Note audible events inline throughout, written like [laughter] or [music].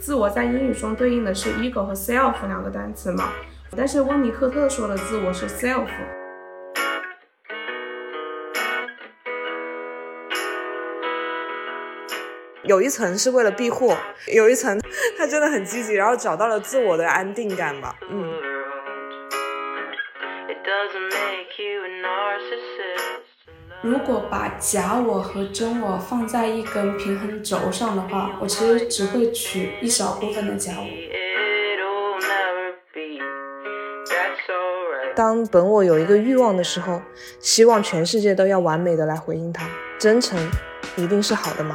自我在英语中对应的是 ego 和 self 两个单词嘛，但是温尼科特说的自我是 self。有一层是为了避祸，有一层 [laughs] 他真的很积极，然后找到了自我的安定感吧。嗯。如果把假我和真我放在一根平衡轴上的话，我其实只会取一小部分的假我。当本我有一个欲望的时候，希望全世界都要完美的来回应它，真诚一定是好的吗？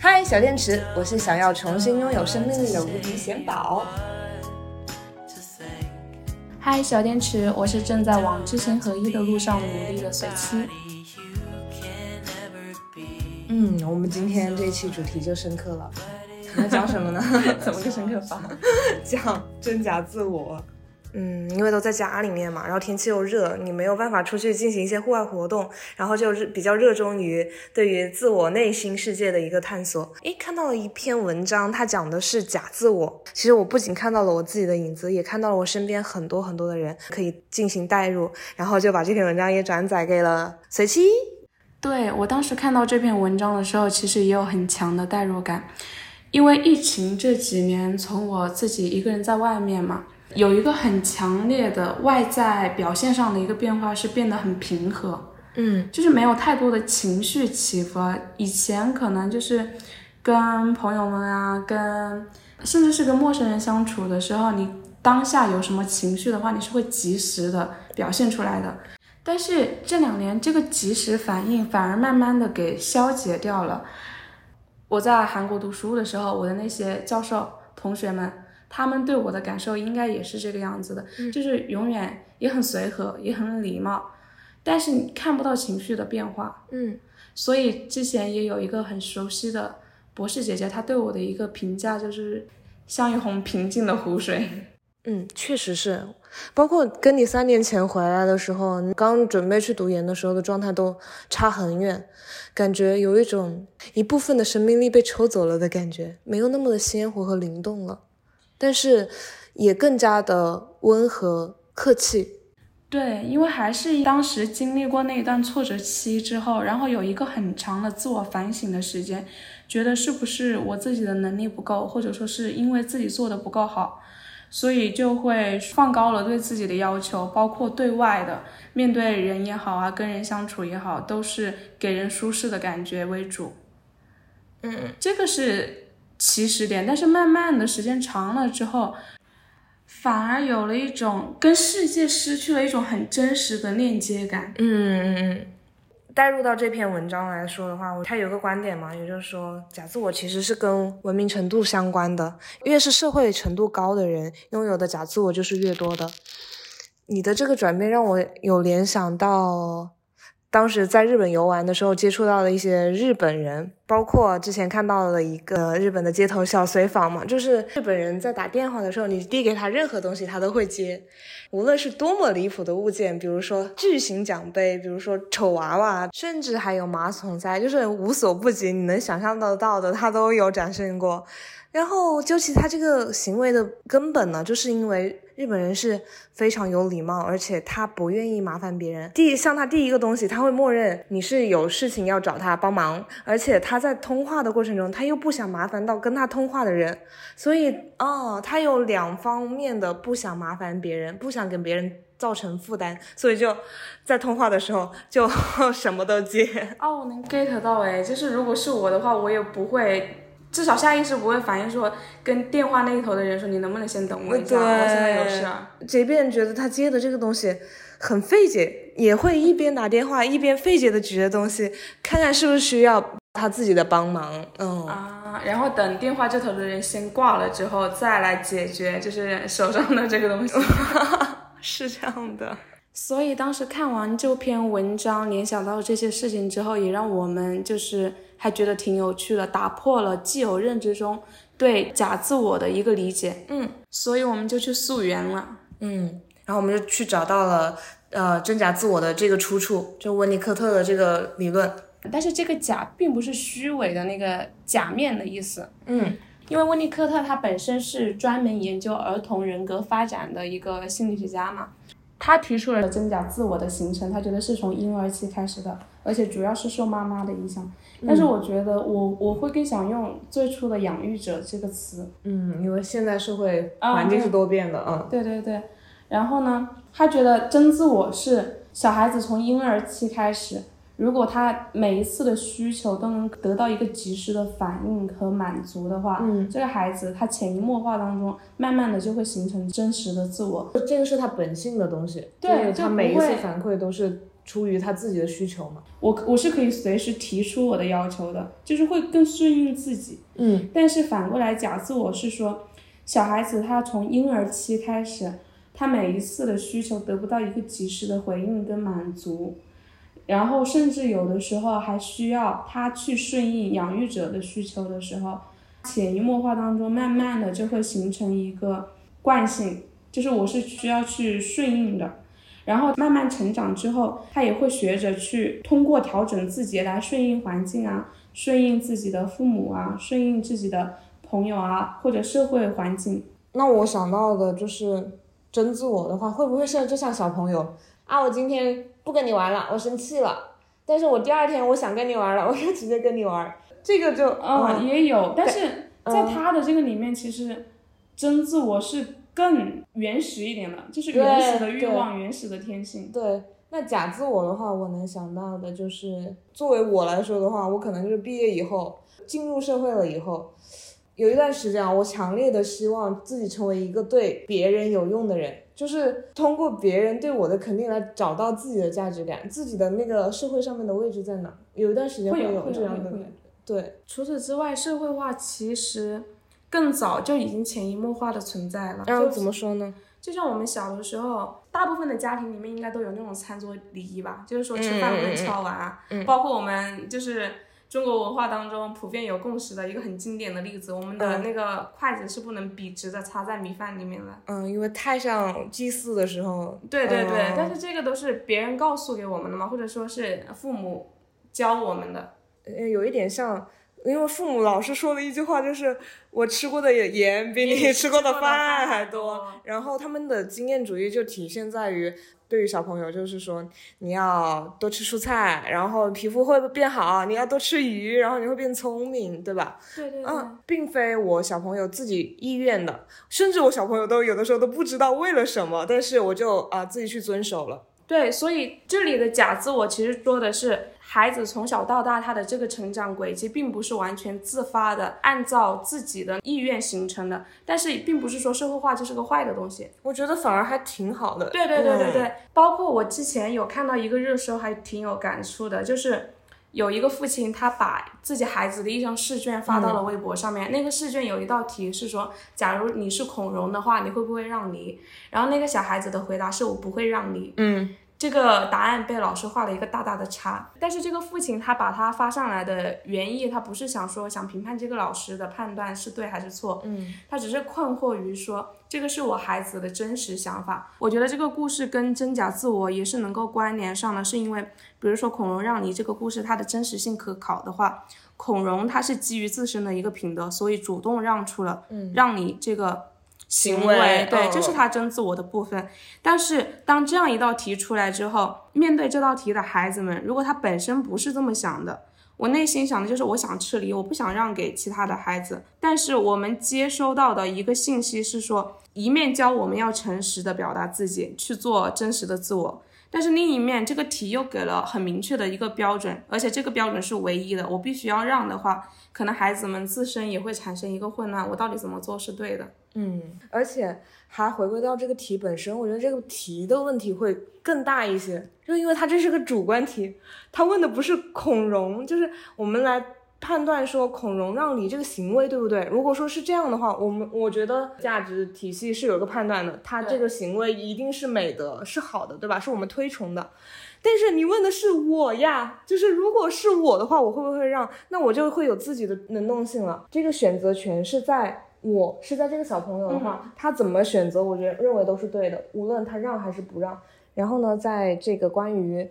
嗨，小电池，我是想要重新拥有生命力的无敌贤宝。嗨，小电池，我是正在往知行合一的路上努力的随七。嗯，我们今天这一期主题就深刻了，要讲什么呢？[laughs] 怎么个深刻法？[laughs] 讲真假自我。嗯，因为都在家里面嘛，然后天气又热，你没有办法出去进行一些户外活动，然后就是比较热衷于对于自我内心世界的一个探索。诶，看到了一篇文章，它讲的是假自我。其实我不仅看到了我自己的影子，也看到了我身边很多很多的人可以进行代入，然后就把这篇文章也转载给了随七。对我当时看到这篇文章的时候，其实也有很强的代入感，因为疫情这几年，从我自己一个人在外面嘛。有一个很强烈的外在表现上的一个变化是变得很平和，嗯，就是没有太多的情绪起伏。以前可能就是跟朋友们啊，跟甚至是跟陌生人相处的时候，你当下有什么情绪的话，你是会及时的表现出来的。但是这两年这个及时反应反而慢慢的给消解掉了。我在韩国读书的时候，我的那些教授同学们。他们对我的感受应该也是这个样子的，就是永远也很随和，也很礼貌，但是你看不到情绪的变化。嗯，所以之前也有一个很熟悉的博士姐姐，她对我的一个评价就是像一泓平静的湖水。嗯，确实是，包括跟你三年前回来的时候，你刚准备去读研的时候的状态都差很远，感觉有一种一部分的生命力被抽走了的感觉，没有那么的鲜活和灵动了。但是，也更加的温和客气。对，因为还是当时经历过那一段挫折期之后，然后有一个很长的自我反省的时间，觉得是不是我自己的能力不够，或者说是因为自己做的不够好，所以就会放高了对自己的要求，包括对外的，面对人也好啊，跟人相处也好，都是给人舒适的感觉为主。嗯，这个是。起始点，但是慢慢的时间长了之后，反而有了一种跟世界失去了一种很真实的链接感。嗯嗯嗯。带入到这篇文章来说的话，它有个观点嘛，也就是说，假自我其实是跟文明程度相关的，越是社会程度高的人，拥有的假自我就是越多的。你的这个转变让我有联想到。当时在日本游玩的时候，接触到的一些日本人，包括之前看到了一个日本的街头小随访嘛，就是日本人在打电话的时候，你递给他任何东西，他都会接，无论是多么离谱的物件，比如说巨型奖杯，比如说丑娃娃，甚至还有马桶塞，就是无所不及，你能想象得到的，他都有展示过。然后究其他这个行为的根本呢，就是因为日本人是非常有礼貌，而且他不愿意麻烦别人。第像他第一个东西，他会默认你是有事情要找他帮忙，而且他在通话的过程中，他又不想麻烦到跟他通话的人，所以哦，他有两方面的不想麻烦别人，不想给别人造成负担，所以就在通话的时候就 [laughs] 什么都接。哦，能 get 到哎，就是如果是我的话，我也不会。至少下意识不会反应说跟电话那一头的人说你能不能先等我一下，我现在有事。即便觉得他接的这个东西很费解，也会一边打电话一边费解的举着东西，看看是不是需要他自己的帮忙。嗯啊，然后等电话这头的人先挂了之后，再来解决就是手上的这个东西。[laughs] 是这样的。所以当时看完这篇文章，联想到这些事情之后，也让我们就是。还觉得挺有趣的，打破了既有认知中对假自我的一个理解。嗯，所以我们就去溯源了。嗯，然后我们就去找到了呃真假自我的这个出处，就温尼科特的这个理论。但是这个假并不是虚伪的那个假面的意思，嗯因为温尼科特他本身是专门研究儿童人格发展的一个心理学家嘛，他提出了真假自我的形成，他觉得是从婴儿期开始的，而且主要是受妈妈的影响。但是我觉得我我会更想用最初的养育者这个词，嗯，因为现在社会啊环境是多变的，嗯。对对对，然后呢，他觉得真自我是小孩子从婴儿期开始，如果他每一次的需求都能得到一个及时的反应和满足的话，嗯，这个孩子他潜移默化当中，慢慢的就会形成真实的自我。这个是他本性的东西，对他每一次反馈都是出于他自己的需求嘛。我我是可以随时提出我的要求的，就是会更顺应自己。嗯但是反过来假自我是说，小孩子他从婴儿期开始，他每一次的需求得不到一个及时的回应跟满足，然后甚至有的时候还需要他去顺应养育者的需求的时候，潜移默化当中，慢慢的就会形成一个惯性，就是我是需要去顺应的。然后慢慢成长之后，他也会学着去通过调整自己来顺应环境啊，顺应自己的父母啊，顺应自己的朋友啊，或者社会环境。那我想到的就是真自我的话，会不会是就像小朋友啊，我今天不跟你玩了，我生气了，但是我第二天我想跟你玩了，[laughs] 我就直接跟你玩，这个就啊、嗯也有，但是在嗯。他的这个里面，其实真自我是更原始一点的，就是原始的欲望、原始的天性。对。那假自我的话，我能想到的就是，作为我来说的话，我可能就是毕业以后进入社会了以后，有一段时间啊，我强烈的希望自己成为一个对别人有用的人，就是通过别人对我的肯定来找到自己的价值感，自己的那个社会上面的位置在哪。有一段时间会有这样的感觉对，除此之外，社会化其实更早就已经潜移默化的存在了。就然后怎么说呢？就像我们小的时候，大部分的家庭里面应该都有那种餐桌礼仪吧，就是说吃饭不能敲碗啊。嗯嗯嗯包括我们就是中国文化当中普遍有共识的一个很经典的例子，我们的嗯那个筷子是不能笔直的插在米饭里面的。嗯，因为太上祭祀的时候，对对对，嗯但是这个都是别人告诉给我们的嘛，或者说是父母教我们的。呃有一点像，因为父母老是说的一句话就是“我吃过的盐比你吃过的饭还多”，然后他们的经验主义就体现在于。对于小朋友，就是说你要多吃蔬菜，然后皮肤会变好；你要多吃鱼，然后你会变聪明，对吧？对对对。嗯，并非我小朋友自己意愿的，甚至我小朋友都有的时候都不知道为了什么，但是我就啊、自己去遵守了。对，所以这里的假自我其实说的是孩子从小到大他的这个成长轨迹，并不是完全自发的按照自己的意愿形成的，但是并不是说社会化就是个坏的东西。我觉得反而还挺好的。对对对对嗯对，包括我之前有看到一个热搜，还挺有感触的，就是有一个父亲他把自己孩子的一张试卷发到了微博上面，那个试卷有一道题是说，假如你是孔融的话，你会不会让梨？然后那个小孩子的回答是我不会让梨。嗯这个答案被老师画了一个大大的叉，但是这个父亲他把他发上来的原意，他不是想说想评判这个老师的判断是对还是错，嗯他只是困惑于说这个是我孩子的真实想法。我觉得这个故事跟真假自我也是能够关联上的，是因为比如说孔融让梨这个故事，它的真实性可考的话，孔融他是基于自身的一个品德，所以主动让出了让你这个。行行为对，嗯这是他真自我的部分。但是当这样一道题出来之后，面对这道题的孩子们，如果他本身不是这么想的，我内心想的就是我想吃梨，我不想让给其他的孩子。但是我们接收到的一个信息是说，一面教我们要诚实的表达自己，去做真实的自我。但是另一面，这个题又给了很明确的一个标准，而且这个标准是唯一的。我必须要让的话，可能孩子们自身也会产生一个混乱：我到底怎么做是对的？嗯，而且还回归到这个题本身，我觉得这个题的问题会更大一些，就因为它这是个主观题，它问的不是孔融，就是我们来判断说孔融让梨这个行为对不对？如果说是这样的话，我们我觉得价值体系是有一个判断的，他这个行为一定是美德，是好的，对吧？是我们推崇的。但是你问的是我呀，就是如果是我的话，我会不会让？那我就会有自己的能动性了。这个选择权是在我是在这个小朋友的话，他怎么选择，我觉得认为都是对的，无论他让还是不让。然后呢，在这个关于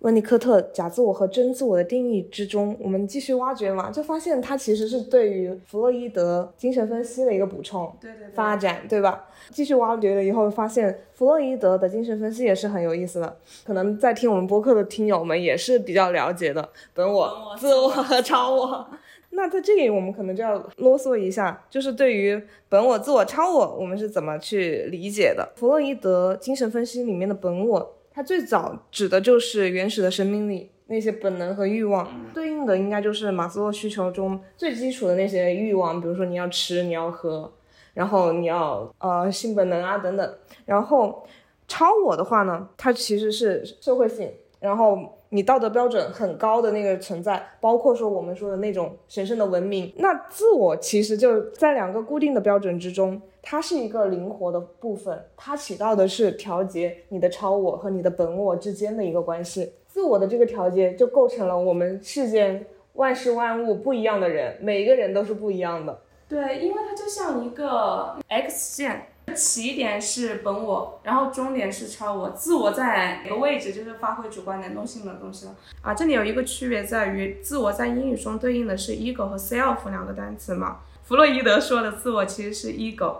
温尼科特假自我和真自我的定义之中，我们继续挖掘嘛，就发现它其实是对于弗洛伊德精神分析的一个补充。对对发展，对吧？继续挖掘了以后，发现弗洛伊德的精神分析也是很有意思的。可能在听我们播客的听友们也是比较了解的本、我自我和超我。那在这里，我们可能就要啰嗦一下，就是对于本我、自我、超我，我们是怎么去理解的？弗洛伊德精神分析里面的本我，它最早指的就是原始的生命力。那些本能和欲望对应的应该就是马斯洛需求中最基础的那些欲望，比如说你要吃，你要喝，然后你要呃性本能啊等等。然后超我的话呢，它其实是社会性，然后你道德标准很高的那个存在，包括说我们说的那种神圣的文明。那自我其实就在两个固定的标准之中，它是一个灵活的部分，它起到的是调节你的超我和你的本我之间的一个关系。自我的这个调节就构成了我们世间万事万物不一样的人，每一个人都是不一样的。对，因为它就像一个 X 线，起点是本我，然后终点是超我，自我在哪个位置就是发挥主观能动性的东西了。啊，这里有一个区别在于，自我在英语中对应的是 ego 和 self 两个单词嘛。弗洛伊德说的自我其实是 ego，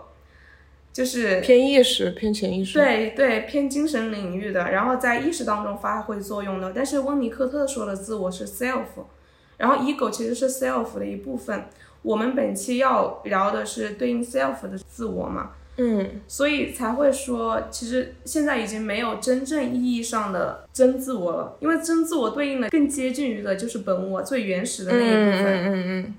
就是偏意识、偏潜意识。对对，偏精神领域的，然后在意识当中发挥作用的。但是温尼科特说的自我是 self，然后 ego 其实是 self 的一部分。我们本期要聊的是对应 self 的自我嘛，嗯，所以才会说，其实现在已经没有真正意义上的真自我了，因为真自我对应的更接近于的就是本我最原始的那一部分。嗯嗯嗯。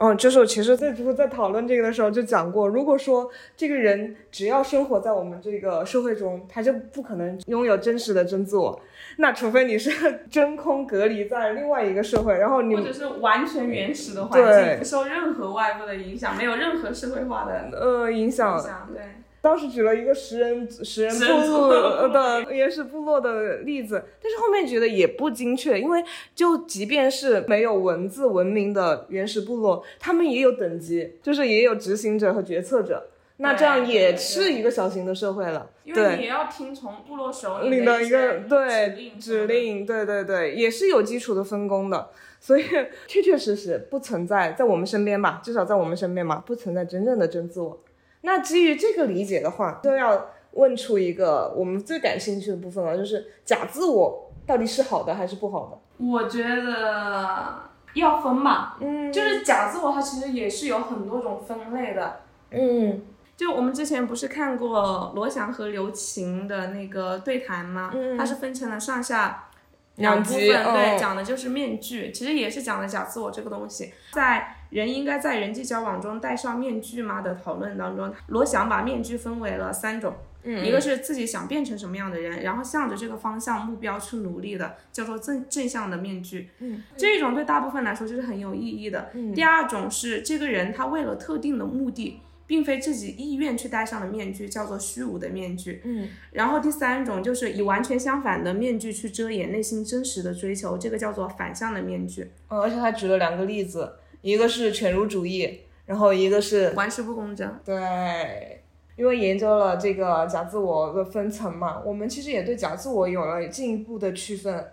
哦，就是我其实最初在讨论这个的时候就讲过，如果说这个人只要生活在我们这个社会中，他就不可能拥有真实的真自我。那除非你是 [laughs] 真空隔离在另外一个社会，然后你或者是完全原始的环境，不受任何外部的影响，没有任何社会化的呃影响。影响对。当时举了一个食人食人部落的原始部落的例子，但是后面觉得也不精确，因为就即便是没有文字文明的原始部落，他们也有等级，就是也有执行者和决策者，那这样也是一个小型的社会了。因为你也要听从部落首领的一个对指指令，对对对，也是有基础的分工的，所以确确实实不存在在我们身边吧，至少在我们身边嘛，不存在真正的真自我。那基于这个理解的话，就要问出一个我们最感兴趣的部分了，就是假自我到底是好的还是不好的？我觉得要分吧，嗯，就是假自我它其实也是有很多种分类的，嗯，就我们之前不是看过罗翔和刘擎的那个对谈吗？嗯，它是分成了上下两部分，对，讲的就是面具，其实也是讲的假自我这个东西，在。人应该在人际交往中戴上面具吗？的讨论当中，罗翔把面具分为了三种，一个是自己想变成什么样的人，然后向着这个方向目标去努力的，叫做正正向的面具，嗯，这种对大部分来说就是很有意义的。第二种是这个人他为了特定的目的，并非自己意愿去戴上的面具，叫做虚无的面具，嗯，然后第三种就是以完全相反的面具去遮掩内心真实的追求，这个叫做反向的面具。嗯，而且他举了两个例子。一个是犬儒主义，然后一个是玩世不恭者。对，因为研究了这个假自我的分层嘛，我们其实也对假自我有了进一步的区分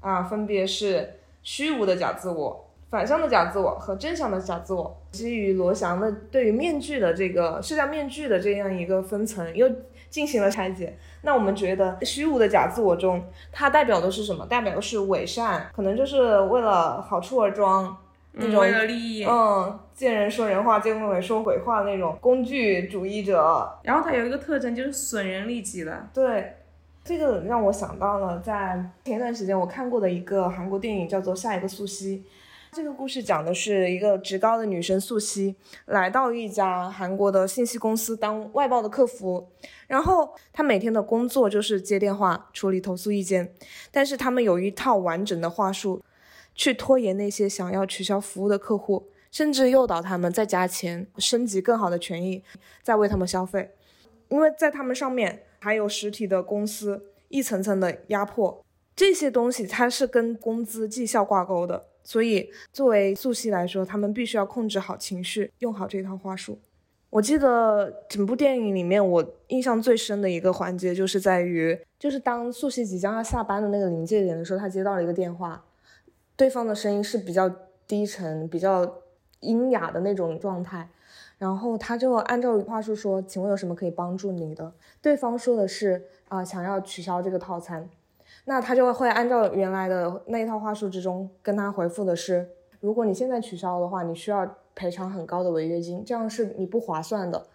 啊，分别是虚无的假自我、反向的假自我和正向的假自我。基于罗翔的对于面具的这个社交面具的这样一个分层，又进行了拆解。那我们觉得虚无的假自我中，它代表的是什么？代表的是伪善，可能就是为了好处而装。那种为了利益，嗯，见人说人话，见鬼说鬼话那种工具主义者。然后他有一个特征，就是损人利己的。对，这个让我想到了在前一段时间我看过的一个韩国电影，叫做《下一个素汐》。这个故事讲的是一个职高的女生素汐，来到一家韩国的信息公司当外包的客服，然后她每天的工作就是接电话、处理投诉意见，但是他们有一套完整的话术。去拖延那些想要取消服务的客户，甚至诱导他们再加钱、升级更好的权益，再为他们消费。因为在他们上面还有实体的公司一层层的压迫，这些东西它是跟工资绩效挂钩的。所以作为素汐来说，他们必须要控制好情绪，用好这套话术。我记得整部电影里面，我印象最深的一个环节就是在于，就是当素汐即将要下班的那个临界点的时候，她接到了一个电话，对方的声音是比较低沉、比较阴哑的那种状态，然后他就按照话术说：“请问有什么可以帮助你的？”对方说的是：“啊，想要取消这个套餐。”那他就会按照原来的那一套话术之中跟他回复的是：“如果你现在取消的话，你需要。”赔偿很高的违约金，这样是你不划算的。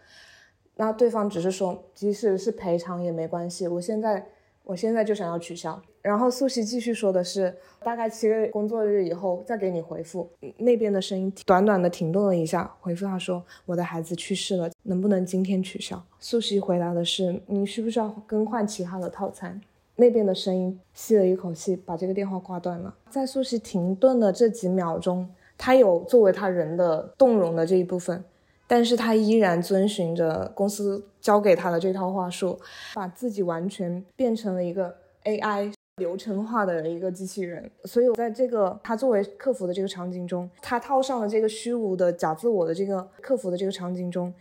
那对方只是说，即使是赔偿也没关系，我现在我现在就想要取消。然后素汐继续说的是，大概七个工作日以后再给你回复。那边的声音短短的停顿了一下，回复他说，我的孩子去世了，能不能今天取消？素汐回答的是，你需不需要更换其他的套餐？那边的声音吸了一口气，把这个电话挂断了。在素汐停顿的这几秒钟。他有作为他人的动容的这一部分，但是他依然遵循着公司教给他的这套话术，把自己完全变成了一个 AI 流程化的一个机器人。所以，我在这个他作为客服的这个场景中，他套上了这个虚无的假自我的这个客服的这个场景中，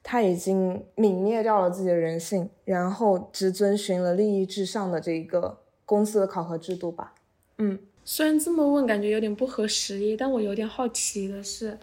他已经泯灭掉了自己的人性，然后只遵循了利益至上的这一个公司的考核制度吧。嗯。虽然这么问感觉有点不合时宜，但我有点好奇的是，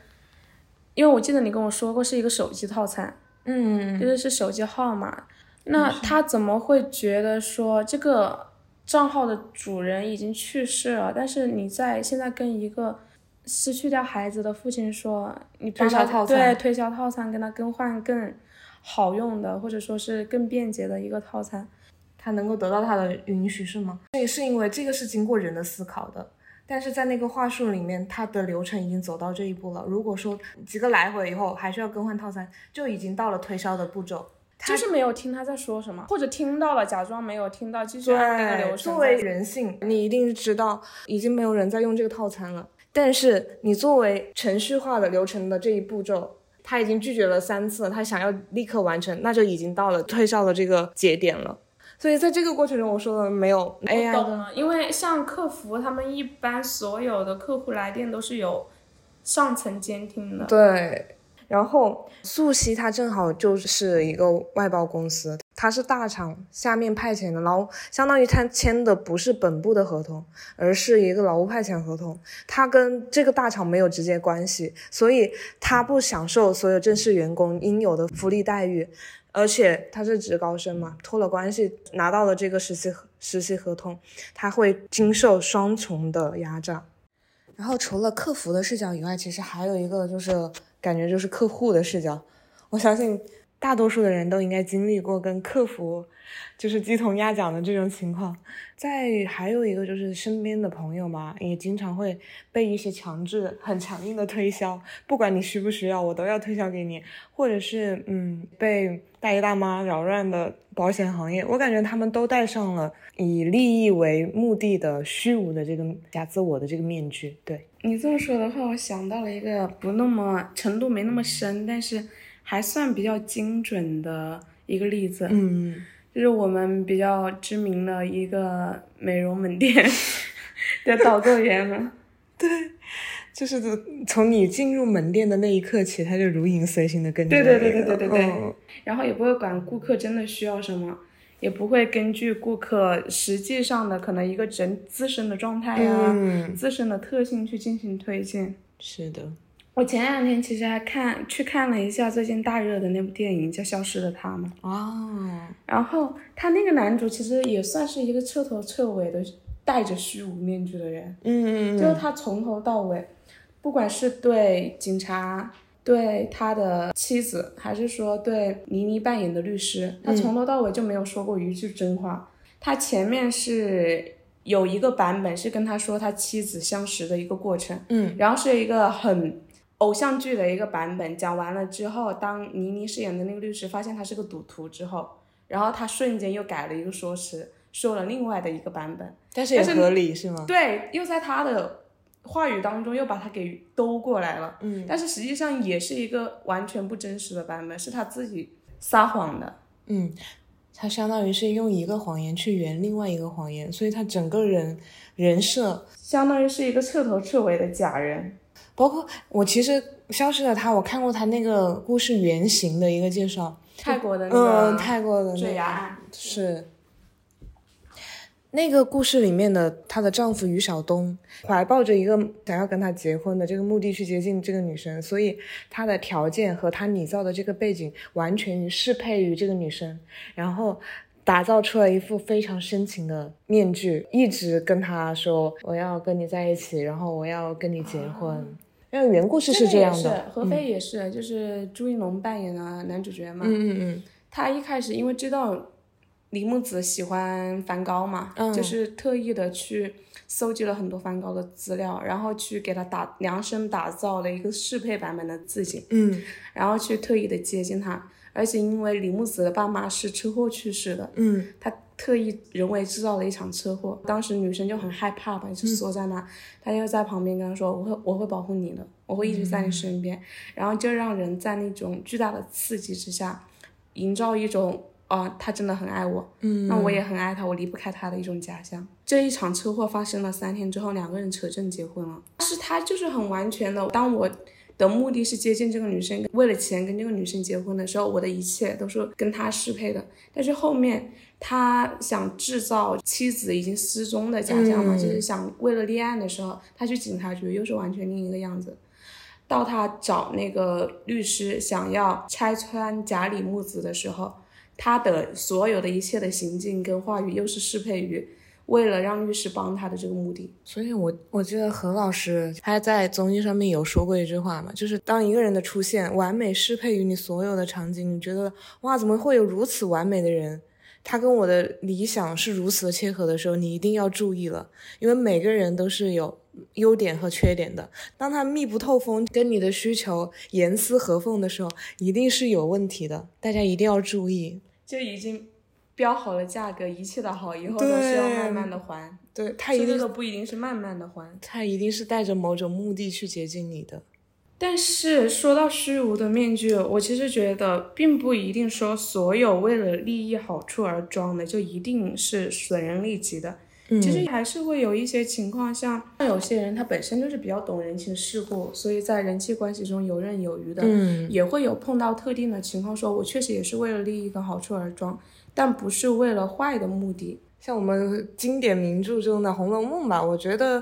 因为我记得你跟我说过是一个手机套餐，嗯，就是是手机号码，那他怎么会觉得说这个账号的主人已经去世了，但是你在现在跟一个失去掉孩子的父亲说，你推销套餐，对，推销套餐跟他更换更好用的，或者说是更便捷的一个套餐。他能够得到他的允许是吗？那也是因为这个是经过人的思考的，但是在那个话术里面，它的流程已经走到这一步了。如果说几个来回以后还是要更换套餐，就已经到了推销的步骤。就是没有听他在说什么，或者听到了假装没有听到，继续按那个流程。作为人性，你一定知道已经没有人在用这个套餐了。但是你作为程序化的流程的这一步骤，他已经拒绝了三次，他想要立刻完成，那就已经到了推销的这个节点了。所以在这个过程中，我说的没有 AI 的，因为像客服他们一般所有的客户来电都是有上层监听的。对，然后素汐它正好就是一个外包公司，他是大厂下面派遣的，劳相当于他签的不是本部的合同，而是一个劳务派遣合同，他跟这个大厂没有直接关系，所以他不享受所有正式员工应有的福利待遇。而且他是职高生嘛，托了关系拿到了这个实习实习合同，他会经受双重的压榨。然后除了客服的视角以外，其实还有一个就是感觉就是客户的视角。我相信大多数的人都应该经历过跟客服。就是鸡同鸭讲的这种情况，再还有一个就是身边的朋友嘛，也经常会被一些强制、很强硬的推销，不管你需不需要，我都要推销给你，或者是嗯，被大爷大妈扰乱的保险行业，我感觉他们都戴上了以利益为目的的虚无的这个假自我的这个面具。对你这么说的话，我想到了一个不那么程度没那么深，但是还算比较精准的一个例子。嗯。就是我们比较知名的一个美容门店 [laughs] 的导购员嘛，[laughs] 对，就是从你进入门店的那一刻起，他就如影随形的跟着。对对对对对对对。然后也不会管顾客真的需要什么，也不会根据顾客实际上的可能一个整自身的状态呀、自身的特性去进行推荐。是的。我前两天其实还看去看了一下最近大热的那部电影，叫《消失的她》嘛。哦。然后他那个男主其实也算是一个彻头彻尾的戴着虚无面具的人。嗯就是他从头到尾，不管是对警察、对他的妻子，还是说对倪妮扮演的律师，他从头到尾就没有说过一句真话。他前面是有一个版本是跟他说他妻子相识的一个过程。嗯。然后是一个很。偶像剧的一个版本讲完了之后，当倪妮饰演的那个律师发现他是个赌徒之后，然后他瞬间又改了一个说辞，说了另外的一个版本，但是也合理是吗？对，又在他的话语当中又把他给兜过来了。嗯，但是实际上也是一个完全不真实的版本，是他自己撒谎的。嗯，他相当于是用一个谎言去圆另外一个谎言，所以他整个人人设相当于是一个彻头彻尾的假人。包括我其实消失的她，我看过她那个故事原型的一个介绍，泰国的那个嗯，泰国的那个坠崖案，是那个故事里面的她的丈夫于晓东，怀抱着一个想要跟她结婚的这个目的去接近这个女生，所以她的条件和她拟造的这个背景完全于适配于这个女生，然后打造出了一副非常深情的面具，一直跟她说我要跟你在一起，然后我要跟你结婚。因为原故事是这样的，何非也是，就是朱一龙扮演的男主角嘛。嗯嗯嗯，他一开始因为知道李木子喜欢梵高嘛，嗯就是特意的去搜集了很多梵高的资料，然后去给他打量身打造了一个适配版本的自己，嗯然后去特意的接近他。而且因为李木子的爸妈是车祸去世的，嗯他特意人为制造了一场车祸，当时女生就很害怕吧，就缩在那，他就在旁边跟他说：“我会我会保护你的，我会一直在你身边。然后就让人在那种巨大的刺激之下，营造一种啊、他真的很爱我，嗯，那我也很爱他，我离不开他的一种假象。这一场车祸发生了三天之后，两个人扯证结婚了。但是他就是很完全的，当我的目的是接近这个女生，为了钱跟这个女生结婚的时候，我的一切都是跟她适配的。但是后面他想制造妻子已经失踪的假象嘛，嗯就是想为了立案的时候，他去警察局又是完全另一个样子。到他找那个律师想要拆穿假李木子的时候，他的所有的一切的行径跟话语又是适配于为了让律师帮他的这个目的。所以我我记得何老师他在综艺上面有说过一句话嘛，就是当一个人的出现完美适配于你所有的场景，你觉得哇，怎么会有如此完美的人？他跟我的理想是如此的切合的时候，你一定要注意了，因为每个人都是有优点和缺点的。当他密不透风，跟你的需求严丝合缝的时候，一定是有问题的，大家一定要注意。就已经标好了价格，一切的好，以后都是要慢慢的还。对他一定这个不一定是慢慢的还。他一定是带着某种目的去接近你的。但是说到虚无的面具，我其实觉得并不一定说所有为了利益好处而装的就一定是损人利己的。嗯其实还是会有一些情况，像像有些人他本身就是比较懂人情世故，所以在人际关系中游刃有余的，嗯也会有碰到特定的情况，说我确实也是为了利益跟好处而装，但不是为了坏的目的。像我们经典名著中的《红楼梦》吧，我觉得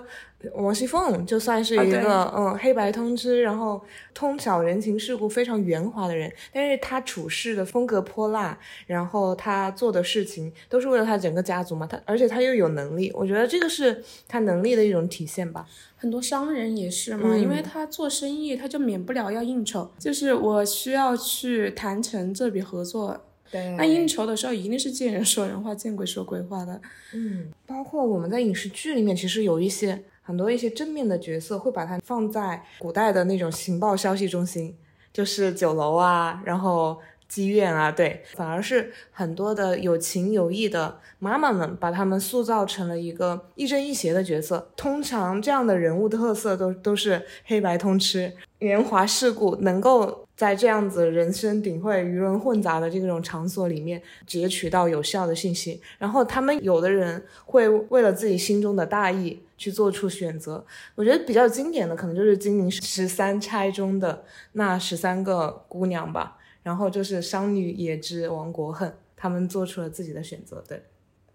王熙凤就算是一个、嗯黑白通吃，然后通晓人情世故、非常圆滑的人，但是她处事的风格泼辣，然后她做的事情都是为了她整个家族嘛，她而且她又有能力，我觉得这个是她能力的一种体现吧。很多商人也是嘛，嗯因为他做生意，他就免不了要应酬，就是我需要去谈成这笔合作。对那应酬的时候，一定是见人说人话，见鬼说鬼话的。嗯，包括我们在影视剧里面，其实有一些很多一些正面的角色，会把它放在古代的那种情报消息中心，就是酒楼啊，然后妓院啊，对，反而是很多的有情有义的妈妈们，把他们塑造成了一个亦正亦邪的角色。通常这样的人物特色都都是黑白通吃、圆滑世故，能够。在这样子人声鼎沸、鱼龙混杂的这种场所里面，截取到有效的信息，然后他们有的人会为了自己心中的大义去做出选择。我觉得比较经典的可能就是金陵十三钗中的那十三个姑娘吧，然后就是商女也知亡国恨，他们做出了自己的选择。对，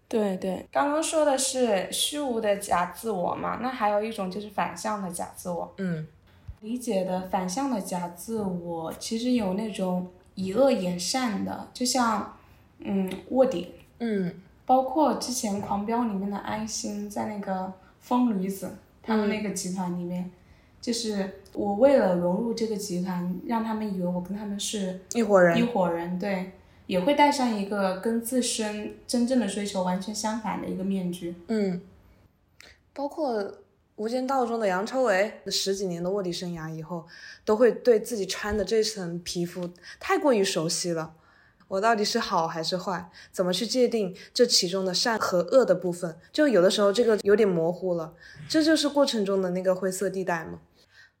对对，刚刚说的是虚无的假自我嘛，那还有一种就是反向的假自我。嗯理解的反向的假自我，其实有那种以恶掩善的，就像嗯卧底，嗯包括之前《狂飙》里面的安心，在那个疯驴子他们那个集团里面，就是我为了融入这个集团，让他们以为我跟他们是一伙人一伙人，对，也会戴上一个跟自身真正的追求完全相反的一个面具。嗯，包括《无间道》中的杨超维十几年的卧底生涯以后，都会对自己穿的这层皮肤太过于熟悉了。我到底是好还是坏？怎么去界定这其中的善和恶的部分？就有的时候这个有点模糊了，这就是过程中的那个灰色地带嘛。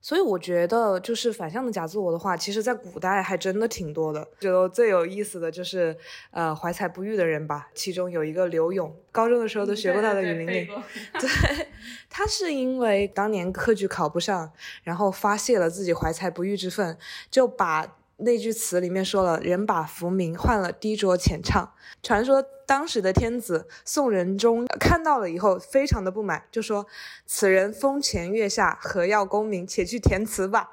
所以我觉得，就是反向的假自我的话，其实在古代还真的挺多的。觉得最有意思的就是，呃，怀才不遇的人吧。其中有一个刘勇，高中的时候都学过他的雨霖铃。[laughs] 对，他是因为当年科举考不上，然后发泄了自己怀才不遇之愤，就把。那句词里面说了“人把浮名换了低浊浅唱”，传说当时的天子宋仁宗看到了以后，非常的不满，就说：“此人风前月下，何要功名？且去填词吧。”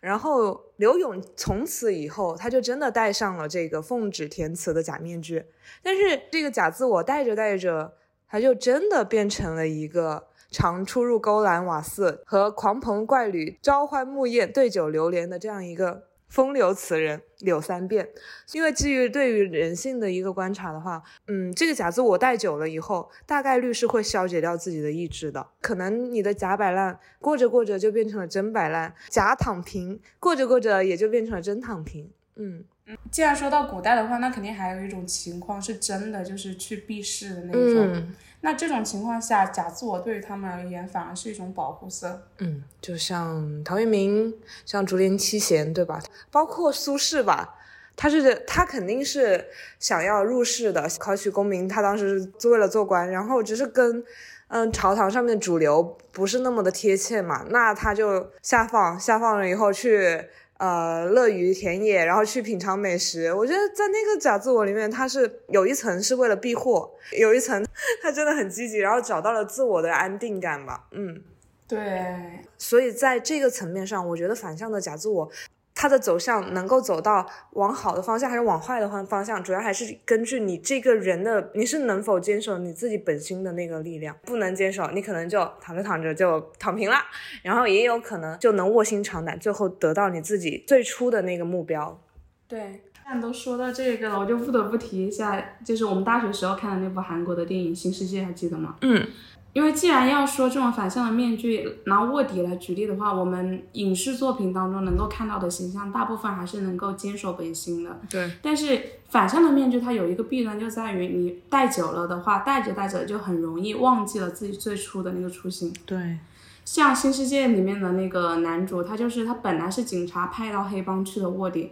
然后刘勇从此以后，他就真的戴上了这个奉旨填词的假面具。但是这个假自我戴着戴着，他就真的变成了一个常出入勾栏瓦肆，和狂朋怪侣朝欢暮宴、对酒流连的这样一个。风流词人柳三变，因为基于对于人性的一个观察的话，嗯，这个假自我戴久了以后，大概率是会消解掉自己的意志的。可能你的假摆烂过着过着就变成了真摆烂，假躺平过着过着也就变成了真躺平。嗯嗯，既然说到古代的话，那肯定还有一种情况是真的，就是去避世的那种。那这种情况下，假自我对于他们而言反而是一种保护色。嗯，就像陶渊明，像竹林七贤，对吧？包括苏轼吧，他是他肯定是想要入仕的，考取功名，他当时是为了做官，然后只是跟嗯朝堂上面主流不是那么的贴切嘛，那他就下放，下放了以后去。呃，乐于田野，然后去品尝美食。我觉得在那个假自我里面，它是有一层是为了避祸，有一层他真的很积极，然后找到了自我的安定感吧。嗯，对。所以在这个层面上，我觉得反向的假自我。它的走向能够走到往好的方向还是往坏的方方向，主要还是根据你这个人的你是能否坚守你自己本心的那个力量。不能坚守，你可能就躺着躺着就躺平了，然后也有可能就能卧薪尝胆，最后得到你自己最初的那个目标。对，但都说到这个了，我就不得不提一下，就是我们大学时候看的那部韩国的电影《新世界》，还记得吗？嗯。因为既然要说这种反向的面具，拿卧底来举例的话，我们影视作品当中能够看到的形象，大部分还是能够坚守本心的。对。但是反向的面具，它有一个弊端，就在于你戴久了的话，戴着戴着就很容易忘记了自己最初的那个初心。对。像《新世界》里面的那个男主，他就是他本来是警察派到黑帮去的卧底，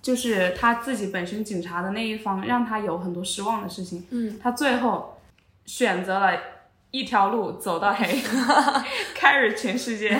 就是他自己本身警察的那一方让他有很多失望的事情。嗯。他最后选择了。一条路走到黑，[laughs] carry 全世界。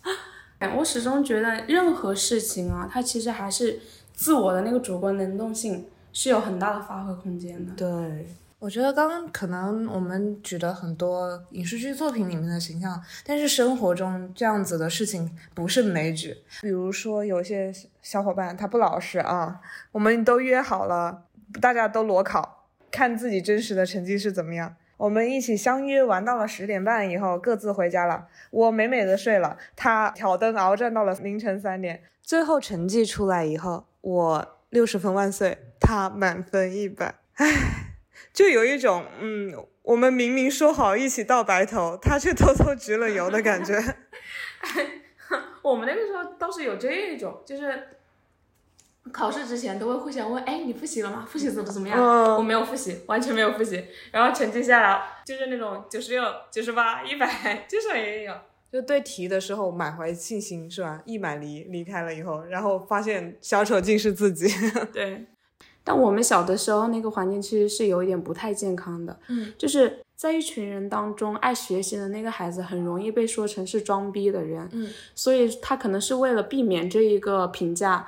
[laughs] 我始终觉得任何事情啊，它其实还是自我的那个主观能动性是有很大的发挥空间的。对，我觉得刚刚可能我们举的很多影视剧作品里面的形象，但是生活中这样子的事情不是枚举。比如说有些小伙伴他不老实啊，我们都约好了，大家都裸考，看自己真实的成绩是怎么样。我们一起相约玩到了十点半以后，各自回家了。我美美的睡了，他挑灯鏖战到了凌晨三点。最后成绩出来以后，我六十分万岁，他满分一百。唉，就有一种，嗯，我们明明说好一起到白头，他却偷偷焗了油的感觉。[laughs] 我们那个时候倒是有这种，就是。考试之前都会互相问，哎，你复习了吗？复习怎么怎么样？我没有复习，完全没有复习。然后成绩下来就是那种九十六、九十八、一百，这种也有。就对题的时候满怀信心，是吧？一满离离开了以后，然后发现小丑竟是自己。[laughs] [laughs] 对。但我们小的时候那个环境其实是有一点不太健康的。嗯。就是在一群人当中，爱学习的那个孩子很容易被说成是装逼的人。嗯。所以他可能是为了避免这一个评价。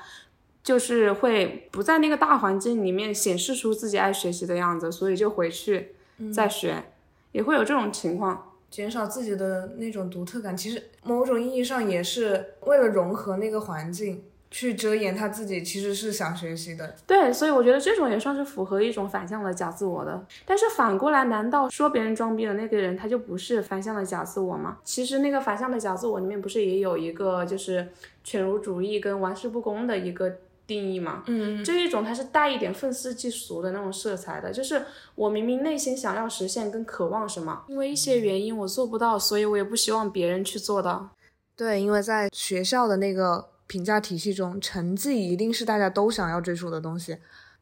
就是会不在那个大环境里面显示出自己爱学习的样子，所以就回去再学，也会有这种情况，减少自己的那种独特感。其实某种意义上也是为了融合那个环境，去遮掩他自己其实是想学习的。对，所以我觉得这种也算是符合一种反向的假自我的。但是反过来，难道说别人装逼的那个人他就不是反向的假自我吗？其实那个反向的假自我里面不是也有一个就是犬儒主义跟玩世不恭的一个。定义嘛，嗯，这一种它是带一点愤世嫉俗的那种色彩的，就是我明明内心想要实现跟渴望什么，因为一些原因我做不到，所以我也不希望别人去做到。对，因为在学校的那个评价体系中，成绩一定是大家都想要追逐的东西，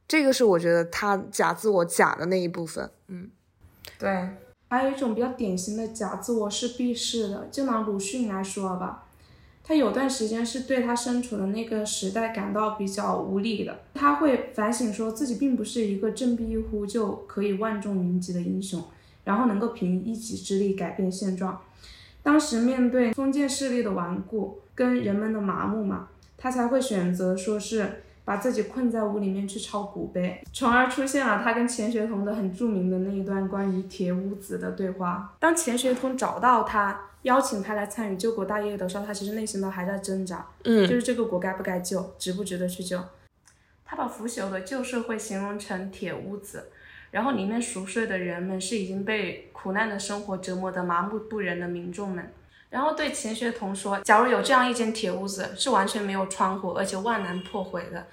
这个是我觉得他假自我假的那一部分。嗯，对，还有一种比较典型的假自我是避世的，就拿鲁迅来说吧。他有段时间是对他身处的那个时代感到比较无力的，他会反省说自己并不是一个振臂一呼就可以万众云集的英雄，然后能够凭一己之力改变现状。当时面对封建势力的顽固跟人们的麻木嘛，他才会选择说是把自己困在屋里面去抄古碑，从而出现了他跟钱学同的很著名的那一段关于铁屋子的对话。当钱学同找到他。邀请他来参与救国大业的时候，他其实内心都还在挣扎，嗯，就是这个国该不该救，值不值得去救。他把腐朽的旧社会形容成铁屋子，然后里面熟睡的人们是已经被苦难的生活折磨得麻木不仁的民众们。然后对钱学同说，假如有这样一间铁屋子，是完全没有窗户，而且万难破毁的，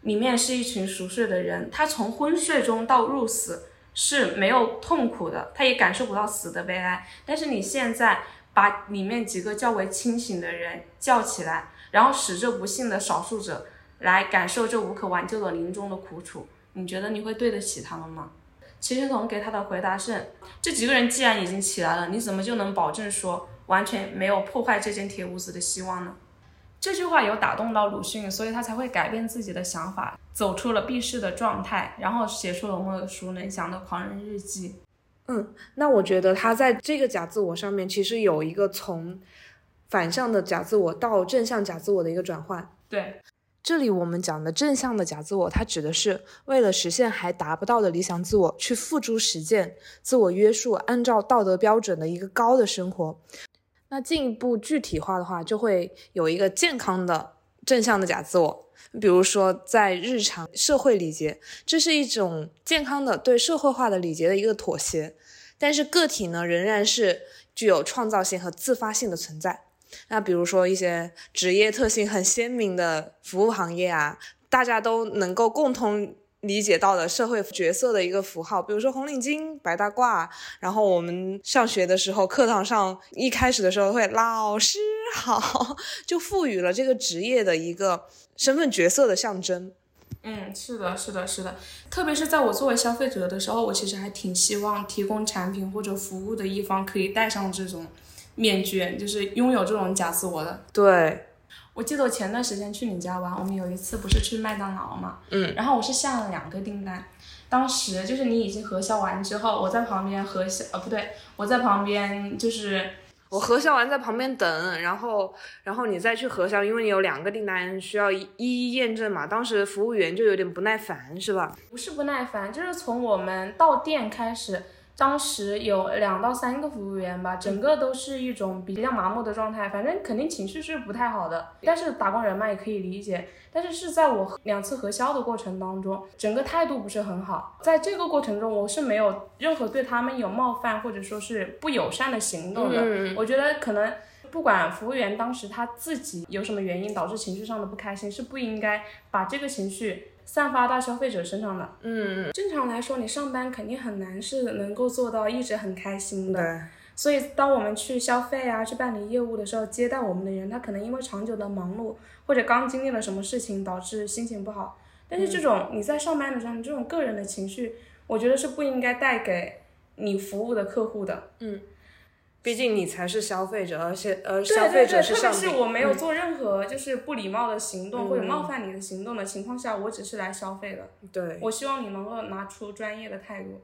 里面是一群熟睡的人，他从昏睡中到入死是没有痛苦的，他也感受不到死的悲哀。但是你现在。把里面几个较为清醒的人叫起来，然后使这不幸的少数者来感受这无可挽救的临终的苦楚，你觉得你会对得起他们吗？秦学同给他的回答是：这几个人既然已经起来了，你怎么就能保证说完全没有破坏这间铁屋子的希望呢？这句话有打动到鲁迅，所以他才会改变自己的想法，走出了避世的状态，然后写出了我们耳熟能详的《狂人日记》。嗯，那我觉得他在这个假自我上面，其实有一个从反向的假自我到正向假自我的一个转换。对，这里我们讲的正向的假自我，它指的是为了实现还达不到的理想自我，去付诸实践、自我约束，按照道德标准的一个高的生活。那进一步具体化的话，就会有一个健康的正向的假自我。比如说，在日常社会礼节，这是一种健康的对社会化的礼节的一个妥协。但是个体呢，仍然是具有创造性和自发性的存在。那比如说一些职业特性很鲜明的服务行业啊，大家都能够共同理解到的社会角色的一个符号，比如说红领巾、白大褂。然后我们上学的时候，课堂上一开始的时候会“老师好”，就赋予了这个职业的一个身份角色的象征。嗯，是的，是的，是的，特别是在我作为消费者的时候，我其实还挺希望提供产品或者服务的一方可以戴上这种面具，就是拥有这种假自我的。对，我记得我前段时间去你家玩，我们有一次不是去麦当劳嘛，嗯，然后我是下了两个订单，当时就是你已经核销完之后，我在旁边核销，呃，不对，我在旁边就是。我核销完在旁边等，然后，然后你再去核销，因为你有两个订单需要一一验证嘛。当时服务员就有点不耐烦，是吧？不是不耐烦，就是从我们到店开始。当时有两到三个服务员吧，整个都是一种比较麻木的状态，反正肯定情绪是不太好的。但是打工人嘛，也可以理解。但是是在我两次核销的过程当中，整个态度不是很好。在这个过程中，我是没有任何对他们有冒犯或者说是不友善的行动的。我觉得可能不管服务员当时他自己有什么原因导致情绪上的不开心，是不应该把这个情绪。散发到消费者身上的，嗯，正常来说，你上班肯定很难是能够做到一直很开心的。对。所以，当我们去消费啊，去办理业务的时候，接待我们的人，他可能因为长久的忙碌，或者刚经历了什么事情，导致心情不好。但是，这种你在上班的时候，你这种个人的情绪，我觉得是不应该带给你服务的客户的。嗯。毕竟你才是消费者，而且呃，消费者是上帝。特别是我没有做任何就是不礼貌的行动或者冒犯你的行动的情况下，我只是来消费的。对，我希望你能够拿出专业的态度。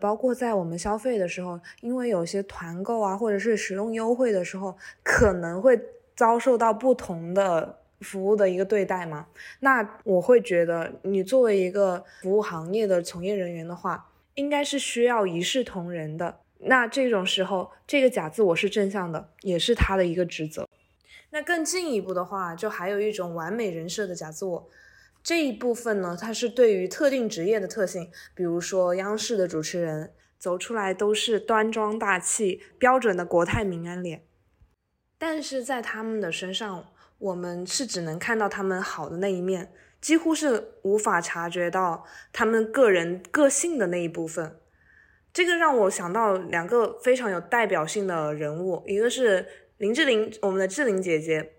包括在我们消费的时候，因为有些团购啊，或者是使用优惠的时候，可能会遭受到不同的服务的一个对待嘛。那我会觉得，你作为一个服务行业的从业人员的话，应该是需要一视同仁的。那这种时候，这个假自我是正向的，也是他的一个职责。那更进一步的话，就还有一种完美人设的假自我。这一部分呢，它是对于特定职业的特性，比如说央视的主持人，走出来都是端庄大气、标准的国泰民安脸。但是在他们的身上，我们是只能看到他们好的那一面，几乎是无法察觉到他们个人个性的那一部分。这个让我想到两个非常有代表性的人物，一个是林志玲，我们的志玲姐姐。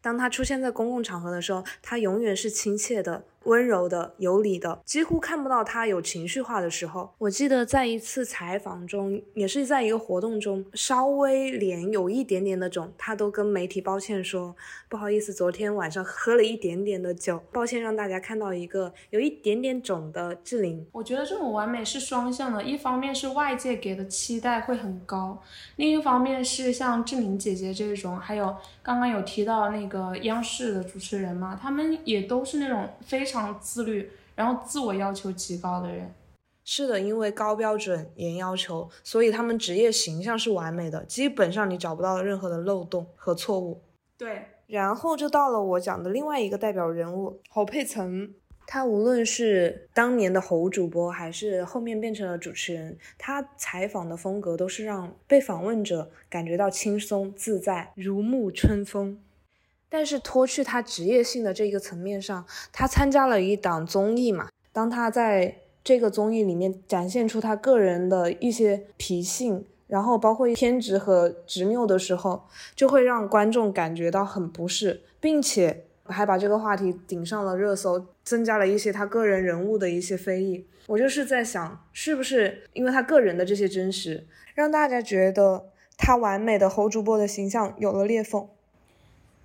当她出现在公共场合的时候，她永远是亲切的、温柔的、有理的，几乎看不到他有情绪化的时候。我记得在一次采访中，也是在一个活动中，稍微脸有一点点的肿，他都跟媒体抱歉说：“不好意思，昨天晚上喝了一点点的酒，抱歉让大家看到一个有一点点肿的志玲。”我觉得这种完美是双向的，一方面是外界给的期待会很高，另一方面是像志玲姐姐这种，还有刚刚有提到那个央视的主持人嘛，他们也都是那种非常自律，然后自我要求极高的人。是的，因为高标准、严要求，所以他们职业形象是完美的，基本上你找不到任何的漏洞和错误。对，然后就到了我讲的另外一个代表人物侯佩岑。他无论是当年的侯主播，还是后面变成了主持人，他采访的风格都是让被访问者感觉到轻松自在、如沐春风。但是脱去他职业性的这个层面上，他参加了一档综艺嘛，当他在这个综艺里面展现出他个人的一些脾性，然后包括偏执和执拗的时候，就会让观众感觉到很不适，并且。还把这个话题顶上了热搜，增加了一些他个人人物的一些非议。我就是在想，是不是因为他个人的这些真实，让大家觉得他完美的侯主播的形象有了裂缝？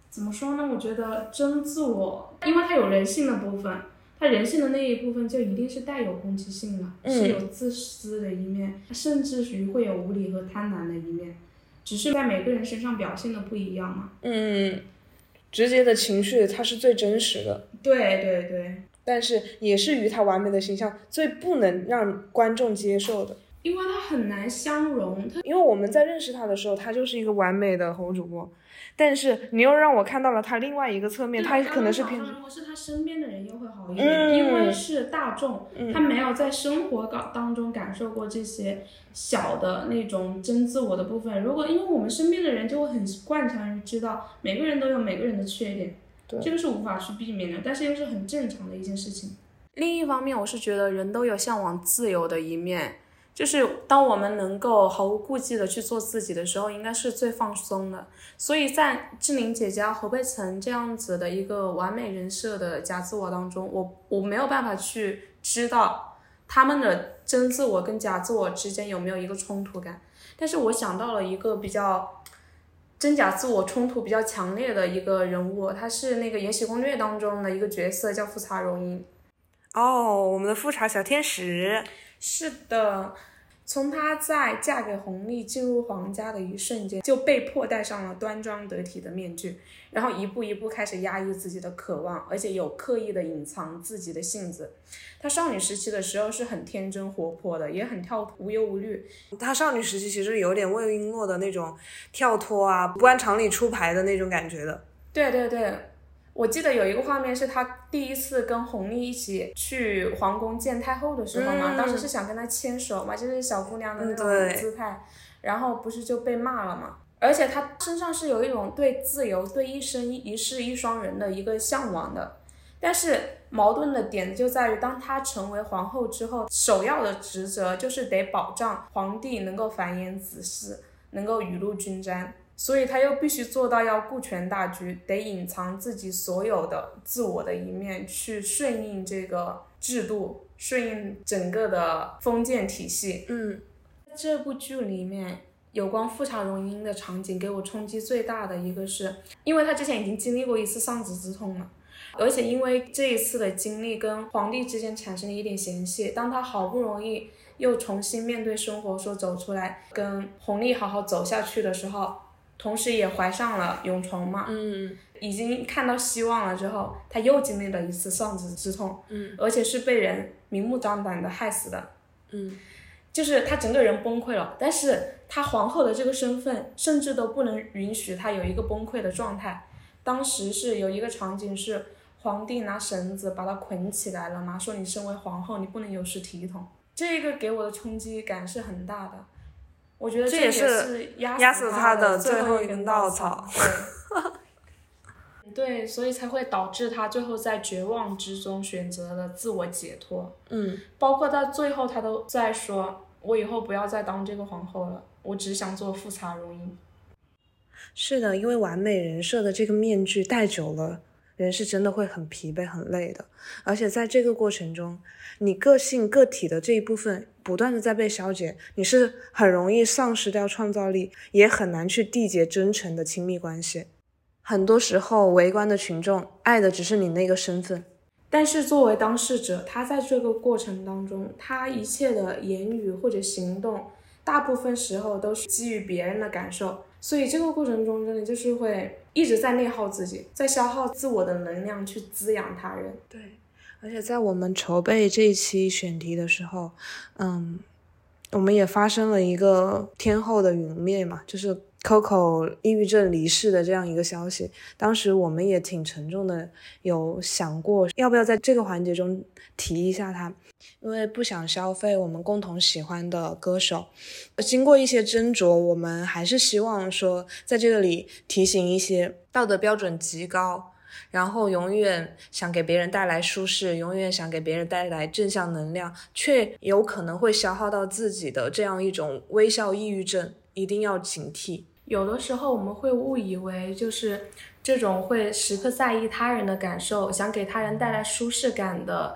怎么说呢？我觉得真自我，因为他有人性的部分，他人性的那一部分就一定是带有攻击性的，是有自私的一面，甚至于会有无理和贪婪的一面，只是在每个人身上表现的不一样嘛。嗯。直接的情绪，它是最真实的。对对对，但是也是与他完美的形象最不能让观众接受的，因为他很难相容。他因为我们在认识他的时候，他就是一个完美的红主播。但是你又让我看到了他另外一个侧面，他可能是偏。如果是他身边的人又会好一点，因为是大众，他没有在生活当当中感受过这些小的那种真自我的部分。如果因为我们身边的人就会很惯常于知道每个人都有每个人的缺点，这个是无法去避免的，但是又是很正常的一件事情。另一方面，我是觉得人都有向往自由的一面。就是当我们能够毫无顾忌的去做自己的时候，应该是最放松的。所以在志玲姐姐、侯佩岑这样子的一个完美人设的假自我当中，我我没有办法去知道他们的真自我跟假自我之间有没有一个冲突感。但是我想到了一个比较真假自我冲突比较强烈的一个人物，他是那个《延禧攻略》当中的一个角色，叫富察容音。哦，我们的富察小天使。是的，从她在嫁给弘历进入皇家的一瞬间，就被迫戴上了端庄得体的面具，然后一步一步开始压抑自己的渴望，而且有刻意的隐藏自己的性子。她少女时期的时候是很天真活泼的，也很跳无忧无虑。她少女时期其实有点魏璎珞的那种跳脱啊，不按常理出牌的那种感觉的。对对对。我记得有一个画面是他第一次跟弘历一起去皇宫见太后的时候嘛，当时是想跟她牵手嘛，就是小姑娘的那种姿态，然后不是就被骂了嘛。而且她身上是有一种对自由、对一生一世一双人的一个向往的。但是矛盾的点就在于，当她成为皇后之后，首要的职责就是得保障皇帝能够繁衍子嗣，能够雨露均沾。所以他又必须做到要顾全大局，得隐藏自己所有的自我的一面，去顺应这个制度，顺应整个的封建体系。嗯，这部剧里面有关富察容音的场景，给我冲击最大的一个是，因为他之前已经经历过一次丧子之痛了，而且因为这一次的经历跟皇帝之间产生了一点嫌隙，当他好不容易又重新面对生活，说走出来跟弘历好好走下去的时候。同时也怀上了永崇嘛，嗯，已经看到希望了之后，他又经历了一次丧子之痛，嗯，而且是被人明目张胆的害死的，嗯，就是他整个人崩溃了，但是他皇后的这个身份甚至都不能允许他有一个崩溃的状态。当时是有一个场景是皇帝拿绳子把他捆起来了嘛，说你身为皇后你不能有失体统，这个给我的冲击感是很大的。我觉得这也是压死他的最后一根稻草。[laughs] 对，所以才会导致他最后在绝望之中选择了自我解脱。嗯，包括到最后，他都在说：“我以后不要再当这个皇后了，我只想做富察容音。”是的，因为完美人设的这个面具戴久了，人是真的会很疲惫、很累的。而且在这个过程中，你个性、个体的这一部分不断的在被消解，你是很容易丧失掉创造力，也很难去缔结真诚的亲密关系。很多时候，围观的群众爱的只是你那个身份，但是作为当事者，他在这个过程当中，他一切的言语或者行动，大部分时候都是基于别人的感受，所以这个过程中真的就是会一直在内耗自己，在消耗自我的能量去滋养他人。对，而且在我们筹备这一期选题的时候，嗯，我们也发生了一个天后的陨灭嘛，就是。Coco 抑郁症离世的这样一个消息，当时我们也挺沉重的，有想过要不要在这个环节中提一下他，因为不想消费我们共同喜欢的歌手。经过一些斟酌，我们还是希望说在这里提醒一些道德标准极高，然后永远想给别人带来舒适，永远想给别人带来正向能量，却有可能会消耗到自己的这样一种微笑抑郁症，一定要警惕。有的时候我们会误以为，就是这种会时刻在意他人的感受，想给他人带来舒适感的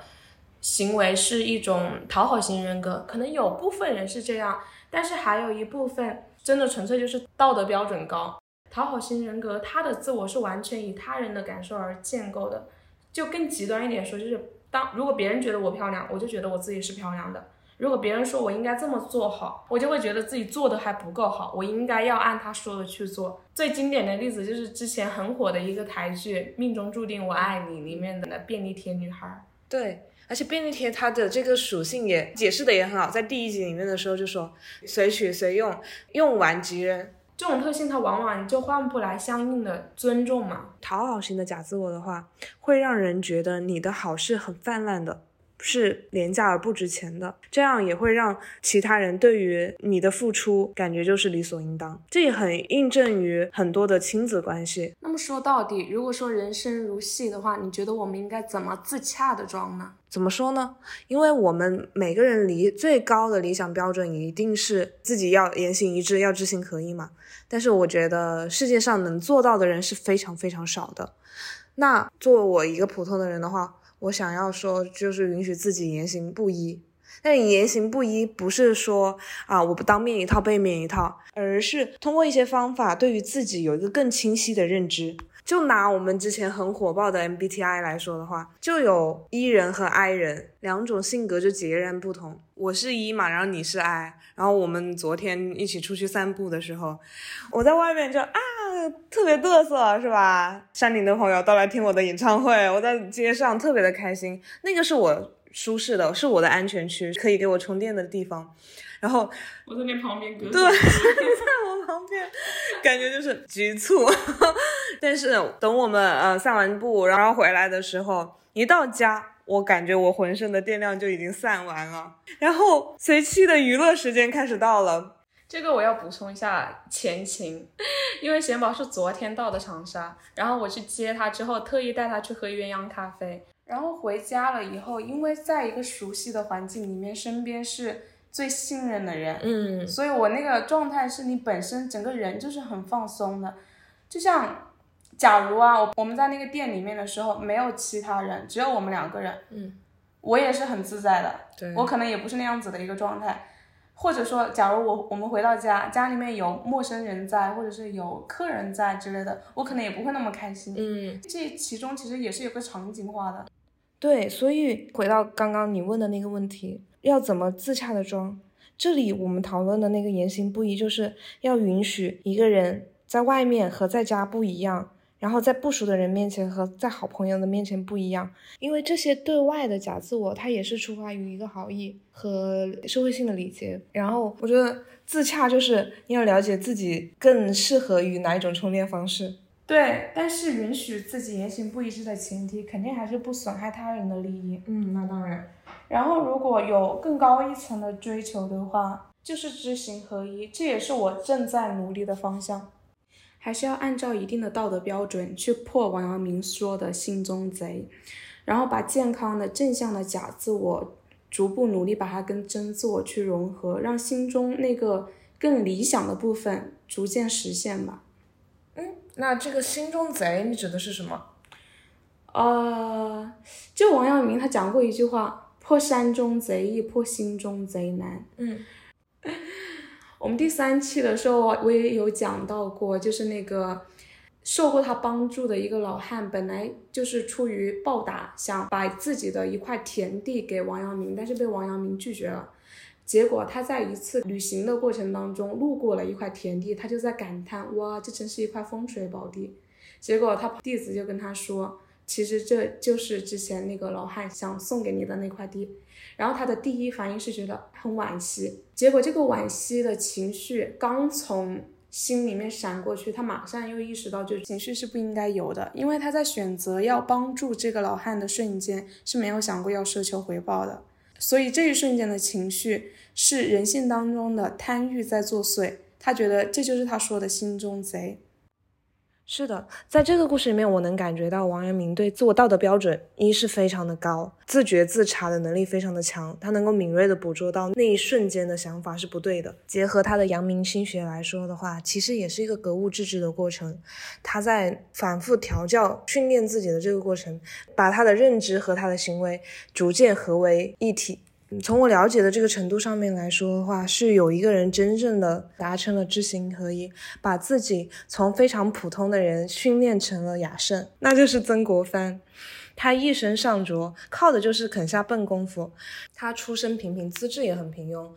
行为是一种讨好型人格。可能有部分人是这样，但是还有一部分真的纯粹就是道德标准高。讨好型人格他的自我是完全以他人的感受而建构的。就更极端一点说，就是当如果别人觉得我漂亮，我就觉得我自己是漂亮的。如果别人说我应该这么做好，我就会觉得自己做的还不够好，我应该要按他说的去做。最经典的例子就是之前很火的一个台剧《命中注定我爱你》里面的便利贴女孩。对，而且便利贴它的这个属性也解释的也很好，在第一集里面的时候就说随取随用，用完即扔。这种特性它往往就换不来相应的尊重嘛。讨好型的假自我的话，会让人觉得你的好是很泛滥的。是廉价而不值钱的，这样也会让其他人对于你的付出感觉就是理所应当。这也很印证于很多的亲子关系。那么说到底，如果说人生如戏的话，你觉得我们应该怎么自洽的装呢？怎么说呢？因为我们每个人离最高的理想标准一定是自己要言行一致，要知行合一嘛。但是我觉得世界上能做到的人是非常非常少的。那作为我一个普通的人的话。我想要说，就是允许自己言行不一。但言行不一，不是说啊，我不当面一套背面一套，而是通过一些方法，对于自己有一个更清晰的认知。就拿我们之前很火爆的 MBTI 来说的话，就有 E 人和 I 人两种性格就截然不同。我是 E 嘛，然后你是 I，然后我们昨天一起出去散步的时候，我在外面就啊特别嘚瑟是吧？山顶的朋友都来听我的演唱会，我在街上特别的开心，那个是我舒适的，是我的安全区，可以给我充电的地方。然后我在你旁边，对，[laughs] 在我旁边，感觉就是局促。[laughs] 但是等我们呃散完步，然后回来的时候，一到家，我感觉我浑身的电量就已经散完了。然后随期的娱乐时间开始到了。这个我要补充一下前情，因为贤宝是昨天到的长沙，然后我去接他之后，特意带他去喝鸳鸯咖啡。然后回家了以后，因为在一个熟悉的环境里面，身边是。最信任的人，嗯，所以我那个状态是你本身整个人就是很放松的，就像，假如啊，我我们在那个店里面的时候没有其他人，只有我们两个人，嗯，我也是很自在的，对，我可能也不是那样子的一个状态，或者说，假如我我们回到家，家里面有陌生人在，或者是有客人在之类的，我可能也不会那么开心，嗯，这其中其实也是有个场景化的，对，所以回到刚刚你问的那个问题。要怎么自洽的装？这里我们讨论的那个言行不一，就是要允许一个人在外面和在家不一样，然后在不熟的人面前和在好朋友的面前不一样，因为这些对外的假自我，它也是出发于一个好意和社会性的礼节。然后我觉得自洽就是你要了解自己更适合于哪一种充电方式。对，但是允许自己言行不一致的前提，肯定还是不损害他人的利益。嗯，那当然。然后，如果有更高一层的追求的话，就是知行合一，这也是我正在努力的方向。还是要按照一定的道德标准去破王阳明说的心中贼，然后把健康的正向的假自我逐步努力把它跟真自我去融合，让心中那个更理想的部分逐渐实现吧。嗯，那这个心中贼你指的是什么？呃，就王阳明他讲过一句话：“破山中贼易，破心中贼难。”嗯，[laughs] 我们第三期的时候，我也有讲到过，就是那个受过他帮助的一个老汉，本来就是出于报答，想把自己的一块田地给王阳明，但是被王阳明拒绝了。结果他在一次旅行的过程当中，路过了一块田地，他就在感叹：“哇，这真是一块风水宝地。”结果他弟子就跟他说：“其实这就是之前那个老汉想送给你的那块地。”然后他的第一反应是觉得很惋惜，结果这个惋惜的情绪刚从心里面闪过去，他马上又意识到这情绪是不应该有的，因为他在选择要帮助这个老汉的瞬间是没有想过要奢求回报的。所以这一瞬间的情绪是人性当中的贪欲在作祟，他觉得这就是他说的心中贼。是的，在这个故事里面，我能感觉到王阳明对自我道德标准一是非常的高，自觉自查的能力非常的强，他能够敏锐的捕捉到那一瞬间的想法是不对的。结合他的阳明心学来说的话，其实也是一个格物致知的过程。他在反复调教训练自己的这个过程，把他的认知和他的行为逐渐合为一体。从我了解的这个程度上面来说的话，是有一个人真正的达成了知行合一，把自己从非常普通的人训练成了雅圣，那就是曾国藩。他一身上着，靠的就是肯下笨功夫。他出身平平，资质也很平庸。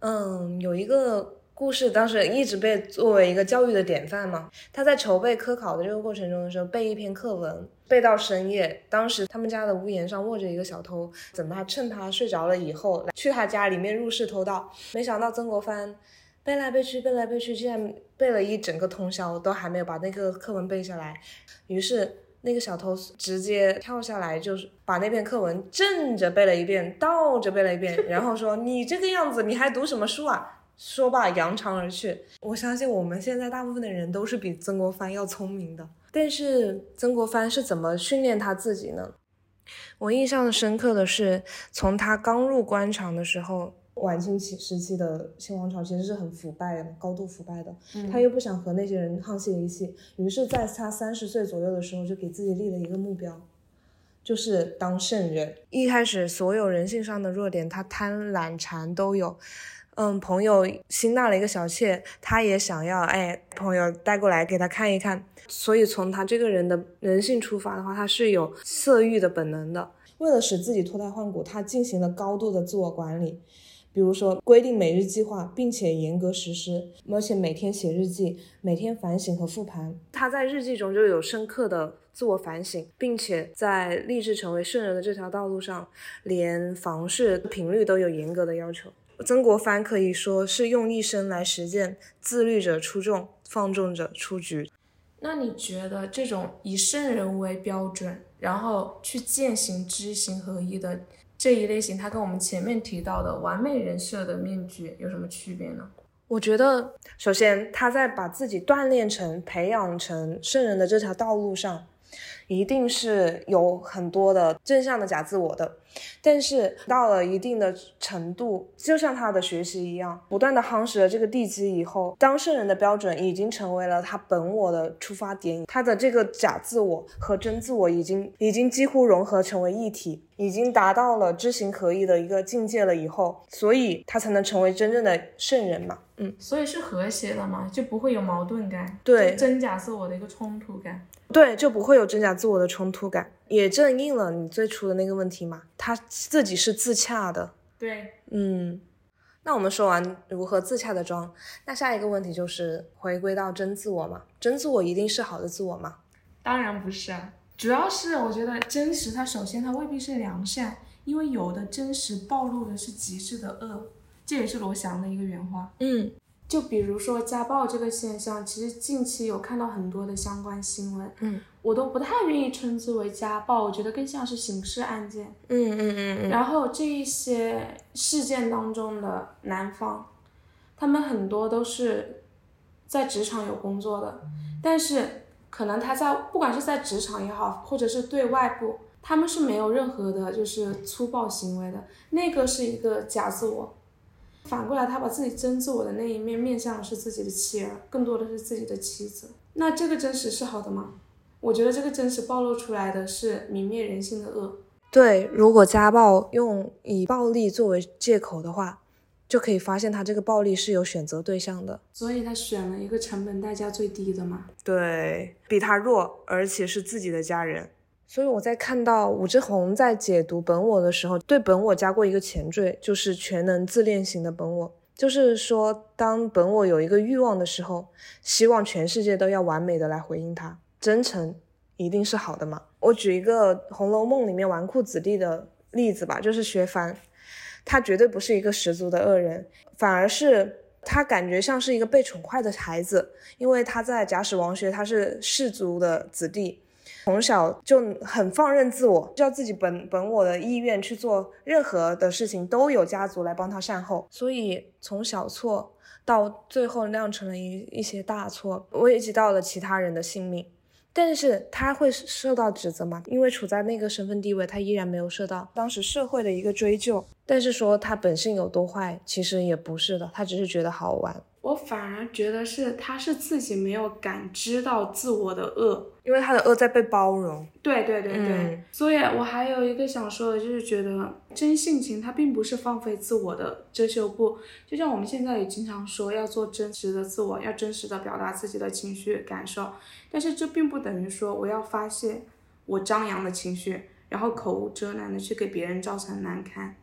嗯，有一个。故事当时一直被作为一个教育的典范嘛。他在筹备科考的这个过程中的时候，背一篇课文，背到深夜。当时他们家的屋檐上卧着一个小偷，怎么趁他睡着了以后，去他家里面入室偷盗。没想到曾国藩背来背去，背来背去，竟然背了一整个通宵，都还没有把那个课文背下来。于是那个小偷直接跳下来，就是把那篇课文正着背了一遍，倒着背了一遍，然后说：“你这个样子，你还读什么书啊？”说罢，扬长而去。我相信我们现在大部分的人都是比曾国藩要聪明的。但是曾国藩是怎么训练他自己呢？我印象深刻的是，从他刚入官场的时候，晚清期时期的清王朝其实是很腐败的，高度腐败的。他又不想和那些人沆瀣一气，于是在他三十岁左右的时候，就给自己立了一个目标，就是当圣人。一开始，所有人性上的弱点，他贪婪馋都有。嗯，朋友新纳了一个小妾，他也想要，哎，朋友带过来给他看一看。所以从他这个人的人性出发的话，他是有色欲的本能的。为了使自己脱胎换骨，他进行了高度的自我管理，比如说规定每日计划，并且严格实施，而且每天写日记，每天反省和复盘。他在日记中就有深刻的自我反省，并且在立志成为圣人的这条道路上，连房事频率都有严格的要求。曾国藩可以说是用一生来实践“自律者出众，放纵者出局”。那你觉得这种以圣人为标准，然后去践行知行合一的这一类型，它跟我们前面提到的完美人设的面具有什么区别呢？我觉得，首先他在把自己锻炼成、培养成圣人的这条道路上，一定是有很多的正向的假自我的。但是到了一定的程度，就像他的学习一样，不断的夯实了这个地基以后，当圣人的标准已经成为了他本我的出发点，他的这个假自我和真自我已经已经几乎融合成为一体，已经达到了知行合一的一个境界了以后，所以他才能成为真正的圣人嘛。嗯，所以是和谐的嘛，就不会有矛盾感，对，真假自我的一个冲突感，对，就不会有真假自我的冲突感。也正应了你最初的那个问题嘛，他自己是自洽的。对，嗯，那我们说完如何自洽的装，那下一个问题就是回归到真自我嘛？真自我一定是好的自我吗？当然不是啊，主要是我觉得真实它首先它未必是良善，因为有的真实暴露的是极致的恶，这也是罗翔的一个原话。嗯。就比如说家暴这个现象，其实近期有看到很多的相关新闻，嗯，我都不太愿意称之为家暴，我觉得更像是刑事案件，嗯嗯嗯嗯。然后这一些事件当中的男方，他们很多都是在职场有工作的，但是可能他在不管是在职场也好，或者是对外部，他们是没有任何的就是粗暴行为的，那个是一个假自我。反过来，他把自己真自我的那一面面向的是自己的妻儿，更多的是自己的妻子。那这个真实是好的吗？我觉得这个真实暴露出来的是泯灭人性的恶。对，如果家暴用以暴力作为借口的话，就可以发现他这个暴力是有选择对象的，所以他选了一个成本代价最低的嘛。对比他弱，而且是自己的家人。所以我在看到武志红在解读本我的时候，对本我加过一个前缀，就是全能自恋型的本我。就是说，当本我有一个欲望的时候，希望全世界都要完美的来回应他，真诚一定是好的嘛。我举一个《红楼梦》里面纨绔子弟的例子吧，就是薛蟠，他绝对不是一个十足的恶人，反而是他感觉像是一个被宠坏的孩子，因为他在贾史王薛，他是士族的子弟。从小就很放任自我，照自己本本我的意愿去做任何的事情，都有家族来帮他善后，所以从小错到最后酿成了一一些大错，危及到了其他人的性命。但是他会受到指责吗？因为处在那个身份地位，他依然没有受到当时社会的一个追究。但是说他本性有多坏，其实也不是的，他只是觉得好玩。我反而觉得是他是自己没有感知到自我的恶，因为他的恶在被包容。对对对对，所以我还有一个想说的，就是觉得真性情它并不是放飞自我的遮羞布，就像我们现在也经常说要做真实的自我，要真实的表达自己的情绪感受，但是这并不等于说我要发泄我张扬的情绪，然后口无遮拦的去给别人造成难堪。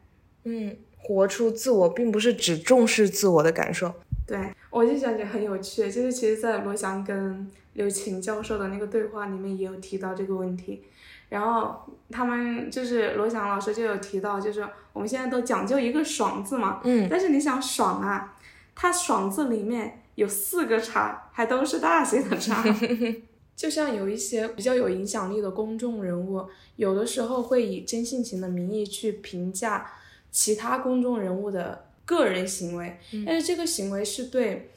嗯，活出自我并不是只重视自我的感受。对，我就感觉很有趣，就是其实，在罗翔跟刘琴教授的那个对话里面也有提到这个问题，然后他们就是罗翔老师就有提到，就是我们现在都讲究一个爽字嘛，嗯，但是你想爽啊，它爽字里面有四个叉，还都是大写的叉，[laughs] 就像有一些比较有影响力的公众人物，有的时候会以真性情的名义去评价其他公众人物的。个人行为，但是这个行为是对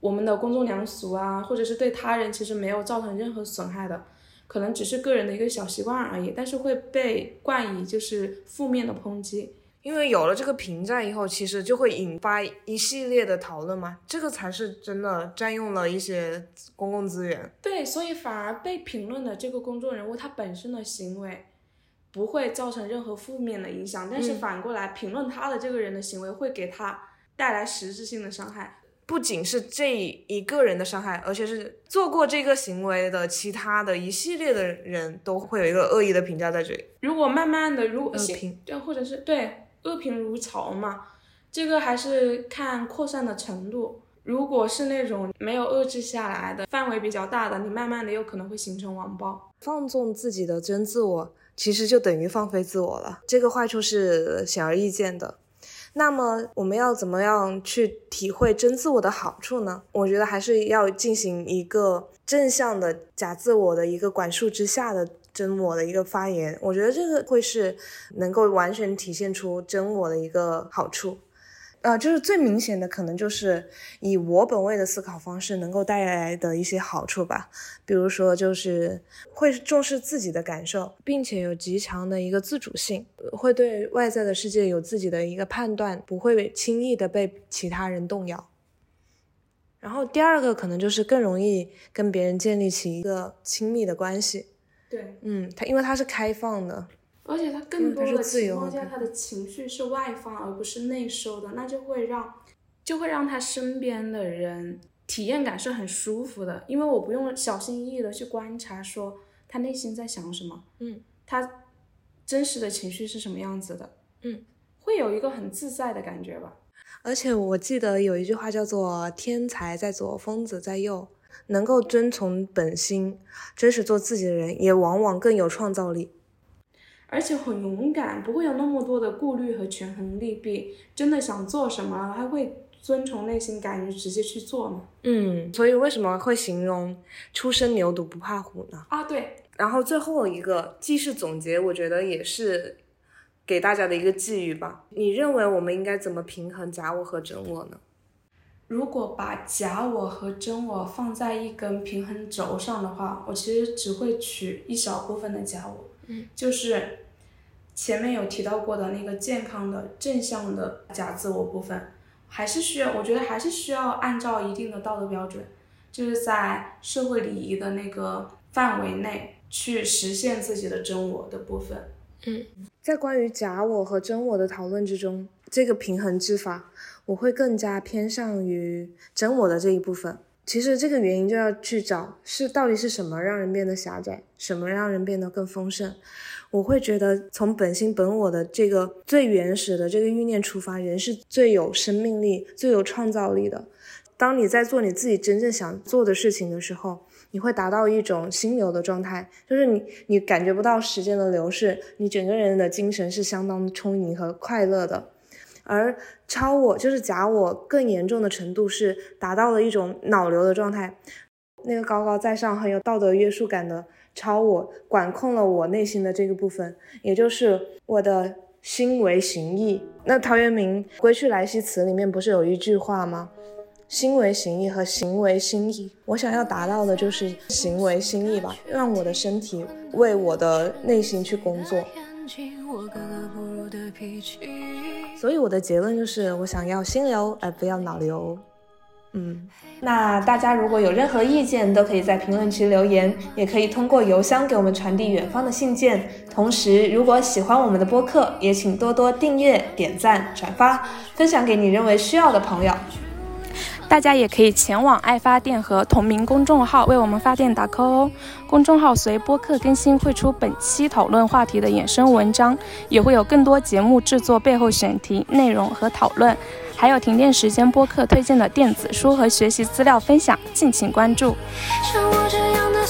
我们的公众良俗啊，或者是对他人其实没有造成任何损害的，可能只是个人的一个小习惯而已，但是会被冠以就是负面的抨击。因为有了这个评价以后，其实就会引发一系列的讨论嘛，这个才是真的占用了一些公共资源。对，所以反而被评论的这个公众人物他本身的行为。不会造成任何负面的影响，但是反过来评论他的这个人的行为会给他带来实质性的伤害，不仅是这一个人的伤害，而且是做过这个行为的其他的一系列的人都会有一个恶意的评价在这里。如果慢慢的，如果恶评，对，或者是对恶评如潮嘛，这个还是看扩散的程度。如果是那种没有遏制下来的范围比较大的，你慢慢的有可能会形成网暴，放纵自己的真自我。其实就等于放飞自我了，这个坏处是显而易见的。那么我们要怎么样去体会真自我的好处呢？我觉得还是要进行一个正向的假自我的一个管束之下的真我的一个发言。我觉得这个会是能够完全体现出真我的一个好处。呃，就是最明显的，可能就是以我本位的思考方式能够带来的一些好处吧。比如说，就是会重视自己的感受，并且有极强的一个自主性，会对外在的世界有自己的一个判断，不会轻易的被其他人动摇。然后第二个可能就是更容易跟别人建立起一个亲密的关系。对，嗯，他因为他是开放的。而且他更多的情况下，他的情绪是外放而不是内收的，那就会让，就会让他身边的人体验感是很舒服的，因为我不用小心翼翼的去观察说他内心在想什么，嗯，他真实的情绪是什么样子的，嗯，会有一个很自在的感觉吧。而且我记得有一句话叫做“天才在左，疯子在右”，能够遵从本心，真实做自己的人，也往往更有创造力。而且很勇敢，不会有那么多的顾虑和权衡利弊。真的想做什么，他会遵从内心感觉直接去做嘛？嗯，所以为什么会形容初生牛犊不怕虎呢？啊，对。然后最后一个既是总结，我觉得也是给大家的一个寄语吧。你认为我们应该怎么平衡假我和真我呢？如果把假我和真我放在一根平衡轴上的话，我其实只会取一小部分的假我，嗯，就是。前面有提到过的那个健康的正向的假自我部分，还是需要，我觉得还是需要按照一定的道德标准，就是在社会礼仪的那个范围内去实现自己的真我的部分。嗯，在关于假我和真我的讨论之中，这个平衡之法，我会更加偏向于真我的这一部分。其实这个原因就要去找是到底是什么让人变得狭窄，什么让人变得更丰盛。我会觉得从本心本我的这个最原始的这个欲念出发，人是最有生命力、最有创造力的。当你在做你自己真正想做的事情的时候，你会达到一种心流的状态，就是你你感觉不到时间的流逝，你整个人的精神是相当充盈和快乐的。而超我就是假我，更严重的程度是达到了一种脑瘤的状态。那个高高在上、很有道德约束感的超我，管控了我内心的这个部分，也就是我的心为形意。那陶渊明《归去来兮辞》里面不是有一句话吗？心为形意和行为心意，我想要达到的就是行为心意吧，让我的身体为我的内心去工作。我格格不入的脾气所以我的结论就是，我想要心流而不要脑流。嗯，那大家如果有任何意见，都可以在评论区留言，也可以通过邮箱给我们传递远方的信件。同时，如果喜欢我们的播客，也请多多订阅、点赞、转发，分享给你认为需要的朋友。大家也可以前往爱发电和同名公众号为我们发电打 call 哦。公众号随播客更新会出本期讨论话题的衍生文章，也会有更多节目制作背后选题内容和讨论，还有停电时间播客推荐的电子书和学习资料分享，敬请关注。像我这样的